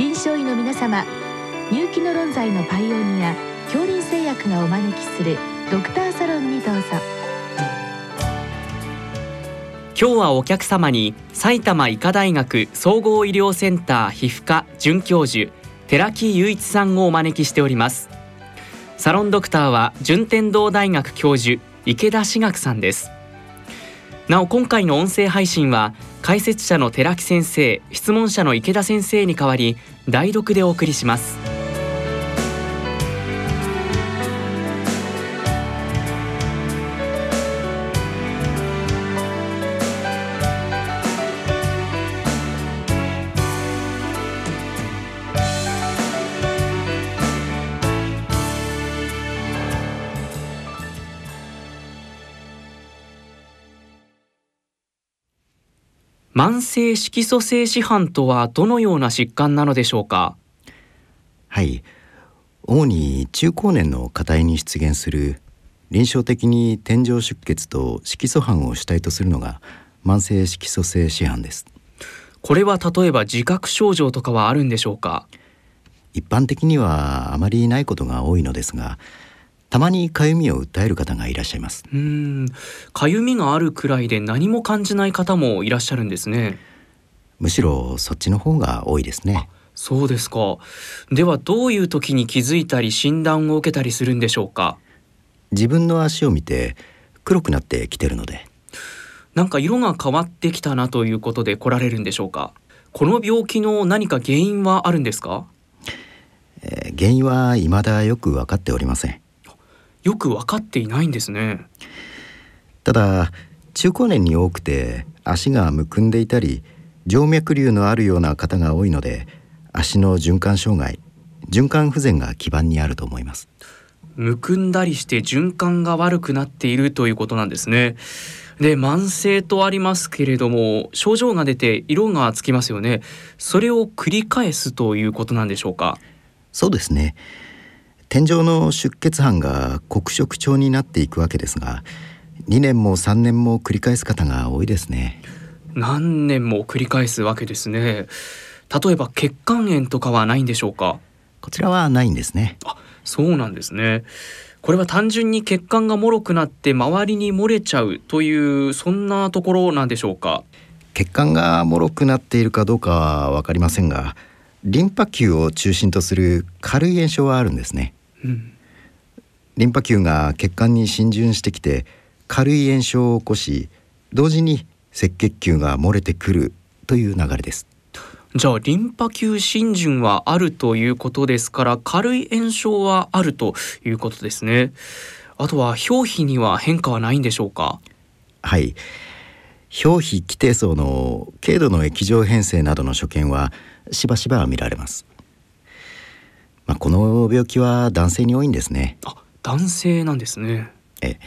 臨床医の皆様入気の論剤のパイオニア恐林製薬がお招きするドクターサロンにどうぞ。今日はお客様に埼玉医科大学総合医療センター皮膚科准教授寺木雄一さんをお招きしております。サロンドクターは順天堂大学教授池田志学さんです。なお今回の音声配信は解説者の寺木先生質問者の池田先生に代わり代読でお送りします。慢性色素性紫斑とはどのような疾患なのでしょうか？はい。主に中高年の課題に出現する臨床的に天井出血と色素斑を主体とするのが慢性色素性紫斑です。これは例えば自覚症状とかはあるんでしょうか？一般的にはあまりないことが多いのですがたまにかゆみを訴える方がいらっしゃいます。うん。かゆみがあるくらいで何も感じない方もいらっしゃるんですね。むしろそっちの方が多いですね。そうですか。ではどういう時に気づいたり診断を受けたりするんでしょうか？自分の足を見て黒くなってきてるので。なんか色が変わってきたなということで来られるんでしょうか？この病気の何か原因はあるんですか、えー、原因は未だよく分かっておりませんよく分かっていないんですね。ただ中高年に多くて足がむくんでいたり静脈瘤のあるような方が多いので足の循環障害循環不全が基盤にあると思います。むくんだりして循環が悪くなっているということなんですね。で慢性とありますけれども症状が出て色がつきますよね。それを繰り返すということなんでしょうか？そうですね天井の出血斑が黒色調になっていくわけですが2年も3年も繰り返す方が多いですね。何年も繰り返すわけですね。例えば血管炎とかはないんでしょうか？こちらはないんですね。あそうなんですね。これは単純に血管が脆くなって周りに漏れちゃうというそんなところなんでしょうか？血管が脆くなっているかどうかは分かりませんがリンパ球を中心とする軽い炎症はあるんですねリンパ球が血管に浸潤してきて軽い炎症を起こし同時に赤血球が漏れてくるという流れです。じゃあリンパ球浸潤はあるということですから軽い炎症はあるということですね。あとは表皮には変化はないんでしょうか？はい。表皮基底層の軽度の液状変性などの所見はしばしば見られますまあ、この病気は男性に多いんですね。あ男性なんですね。え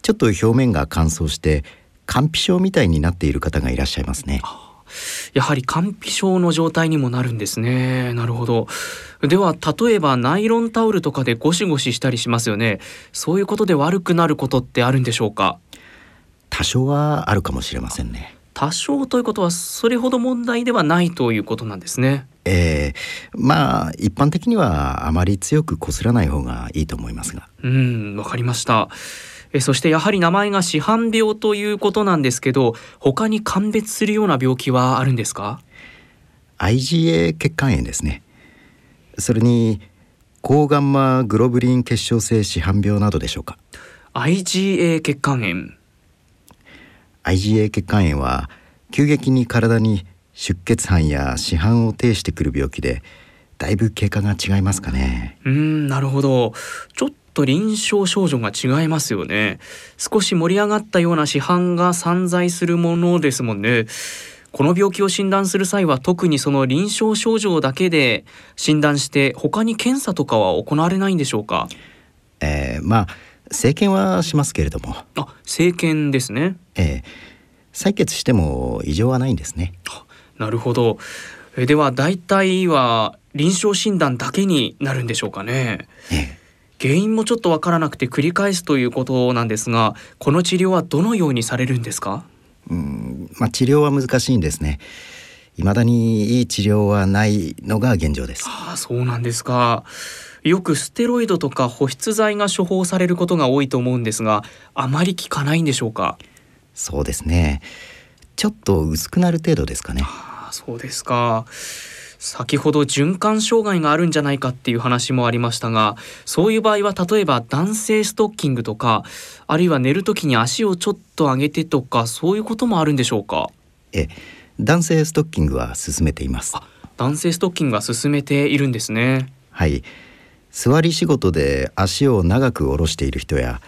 ちょっと表面が乾燥して乾皮症みたいになっている方がいらっしゃいますね。やはり乾皮症の状態にもなるんですね。なるほど。では例えばナイロンタオルとかでゴシゴシしたりしますよね。そういうことで悪くなることってあるんでしょうか？多少はあるかもしれませんね。多少ということはそれほど問題ではないということなんですねえー、まあ一般的にはあまり強くこすらない方がいいと思いますが。うんわかりました。えそしてやはり名前が市販病ということなんですけど他に鑑別するような病気はあるんですか？IgA 血管炎ですね。それに高ガンマグロブリン結晶性市販病などでしょうか。IgA 血管炎。IgA 血管炎は急激に体に出血斑や死斑を呈してくる病気でだいぶ経過が違いますかね。うんなるほど。ちょっと臨床症状が違いますよね。少し盛り上がったような市販が散在するものですもんね。この病気を診断する際は特にその臨床症状だけで診断して他に検査とかは行われないんでしょうか？えー、まあ生検はしますけれども。あ生検ですね。えー、採血しても異常はないんですねなるほど。えでは大体は臨床診断だけになるんでしょうかね。原因もちょっとわからなくて繰り返すということなんですが、この治療はどのようにされるんですか？うん、まあ治療は難しいんですね。未だにいい治療はないのが現状ですああそうなんですかよくステロイドとか保湿剤が処方されることが多いと思うんですがあまり効かないんでしょうか？そうですねちょっと薄くなる程度ですかねそうですか。先ほど循環障害があるんじゃないかっていう話もありましたがそういう場合は例えば男性ストッキングとかあるいは寝る時に足をちょっと上げてとかそういうこともあるんでしょうか？え男性ストッキングは進めています。男性ストッキングは進めているんですね。はい。座り仕事で足を長く下ろしている人や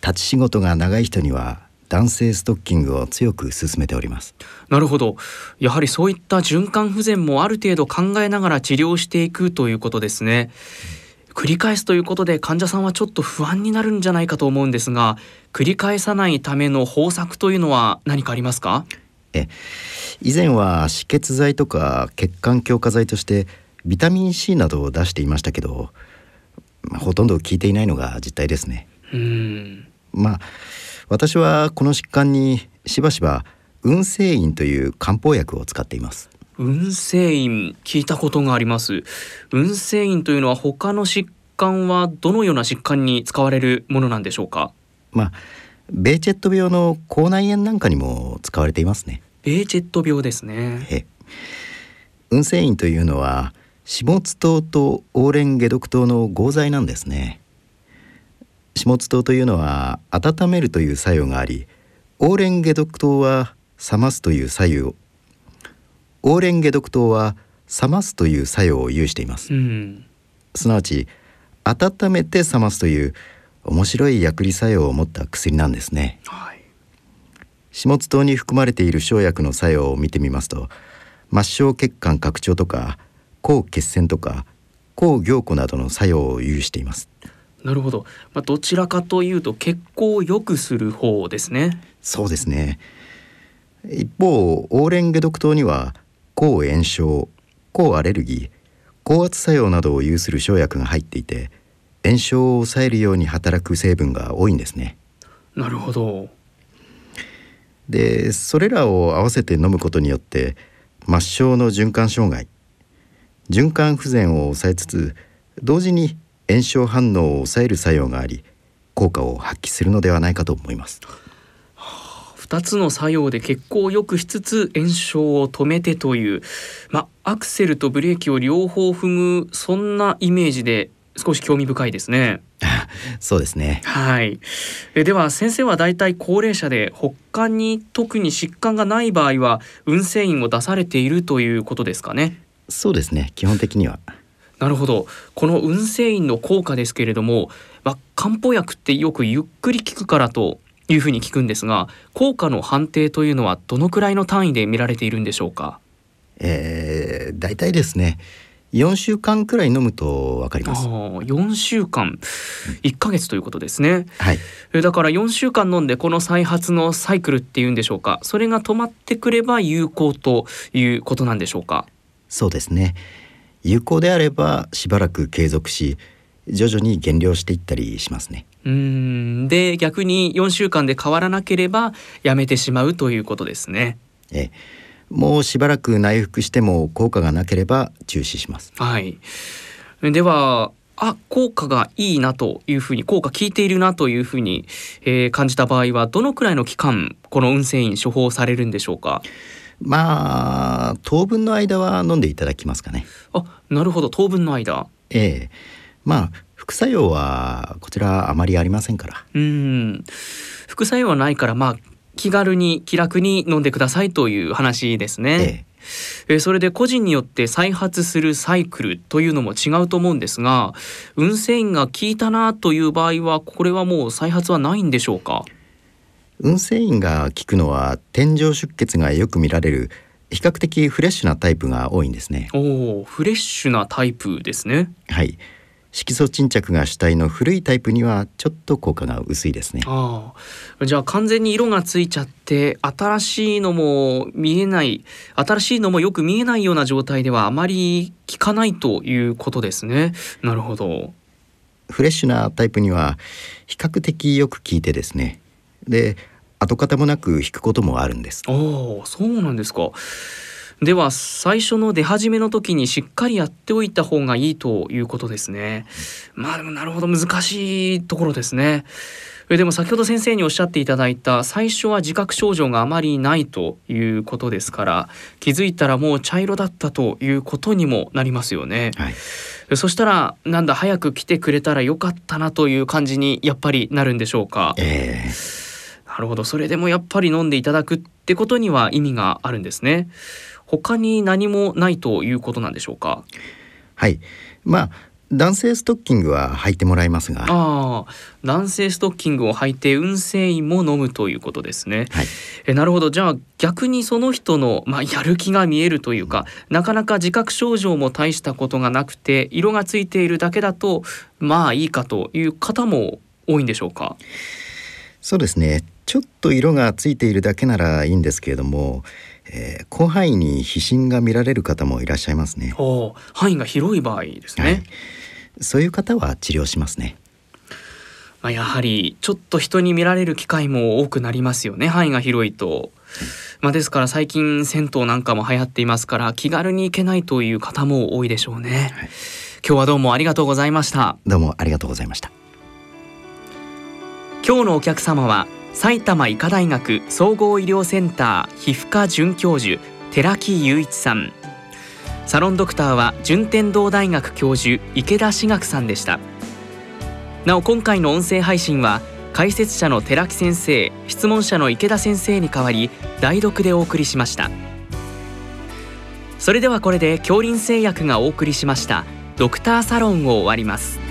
立ち仕事が長い人には男性ストッキングを強く勧めております。なるほど。やはりそういった循環不全もある程度考えながら治療していくということですね、うん、繰り返すということで患者さんはちょっと不安になるんじゃないかと思うんですが繰り返さないための方策というのは何かありますか？え。以前は止血剤とか血管強化剤としてビタミン C などを出していましたけど、まあ、ほとんど効いていないのが実態ですね。うん。まあ私はこの疾患にしばしば運性飲という漢方薬を使っています。運性飲聞いたことがあります。運性飲というのは他の疾患はどのような疾患に使われるものなんでしょうか？まあベーチェット病の口内炎なんかにも使われていますね。ベーチェット病ですね。え運性飲というのは始末糖とオーレン解毒糖の合剤なんですね始末糖というのは温めるという作用がありオーレン解毒糖は冷ますという作用オーレン解毒糖は冷ますという作用を有しています、うん、すなわち温めて冷ますという面白い薬理作用を持った薬なんですね、はい、始末糖に含まれている生薬の作用を見てみますと末梢血管拡張とか抗血栓とか抗凝固などの作用を有していますなるほど、まあ、どちらかというと血行を良くする方ですね。そうですね。一方オーレン解毒糖には抗炎症抗アレルギー高圧作用などを有する生薬が入っていて炎症を抑えるように働く成分が多いんですね。なるほど。でそれらを合わせて飲むことによって末梢の循環障害循環不全を抑えつつ同時に炎症反応を抑える作用があり効果を発揮するのではないかと思います2つの作用で血行を良くしつつ炎症を止めてという、まアクセルとブレーキを両方踏むそんなイメージで少し興味深いですね。そうですね。はい。えでは先生はだいたい高齢者で他に特に疾患がない場合は運勢院を出されているということですかね。そうですね。基本的には。なるほど。この運勢院の効果ですけれども、まあ、漢方薬ってよくゆっくり効くからというふうに聞くんですが効果の判定というのはどのくらいの単位で見られているんでしょうか？えー、大体ですね4週間くらい飲むとわかります。4週間。1ヶ月ということですね、はい、だから4週間飲んでこの再発のサイクルっていうんでしょうか？それが止まってくれば有効ということなんでしょうか？そうですね有効であればしばらく継続し徐々に減量していったりしますね。うん。で逆に4週間で変わらなければやめてしまうということですね。ええ。もうしばらく内服しても効果がなければ中止します。はい。ではあ効果がいいなというふうに効果効いているなというふうに、えー、感じた場合はどのくらいの期間この運勢院処方されるんでしょうか？まあ当分の間は飲んでいただきますかね。あなるほど。当分の間。ええ。まあ副作用はこちらあまりありませんから。うん。副作用はないからまあ気軽に気楽に飲んでくださいという話ですね、ええ、それで個人によって再発するサイクルというのも違うと思うんですが運勢院が効いたなという場合はこれはもう再発はないんでしょうか？運勢院が効くのは天井出血がよく見られる比較的フレッシュなタイプが多いんですね。おおフレッシュなタイプですね。はい。色素沈着が主体の古いタイプにはちょっと効果が薄いですね。ああじゃあ完全に色がついちゃって新しいのも見えない新しいのもよく見えないような状態ではあまり効かないということですね。なるほど。フレッシュなタイプには比較的よく効いてですねで跡形もなく引くこともあるんですああそうなんですかでは最初の出始めの時にしっかりやっておいた方がいいということですね。まあでもなるほど難しいところですね。でも先ほど先生におっしゃっていただいた最初は自覚症状があまりないということですから気づいたらもう茶色だったということにもなりますよね。はい、そしたらなんだ早く来てくれたらよかったなという感じにやっぱりなるんでしょうか？えー、なるほど。それでもやっぱり飲んでいただくってことには意味があるんですね。他に何もないということなんでしょうか？はい。まあ男性ストッキングは履いてもらいますが。あ男性ストッキングを履いて運勢医も飲むということですね、はい、えなるほど。じゃあ逆にその人の、まあ、やる気が見えるというかなかなか自覚症状も大したことがなくて色がついているだけだとまあいいかという方も多いんでしょうか？そうですねちょっと色がついているだけならいいんですけれどもえー、広範囲に皮疹が見られる方もいらっしゃいますね。範囲が広い場合ですね、はい、そういう方は治療しますね。まあ、やはりちょっと人に見られる機会も多くなりますよね。範囲が広いと。まあ、ですから最近銭湯なんかも流行っていますから気軽に行けないという方も多いでしょうね、はい、今日はどうもありがとうございました。どうもありがとうございました。今日のお客様は埼玉医科大学総合医療センター皮膚科准教授寺木雄一さん。サロンドクターは順天堂大学教授池田志学さんでした。なお今回の音声配信は解説者の寺木先生質問者の池田先生に代わり代読でお送りしました。それではこれで恐林製薬がお送りしましたドクターサロンを終わります。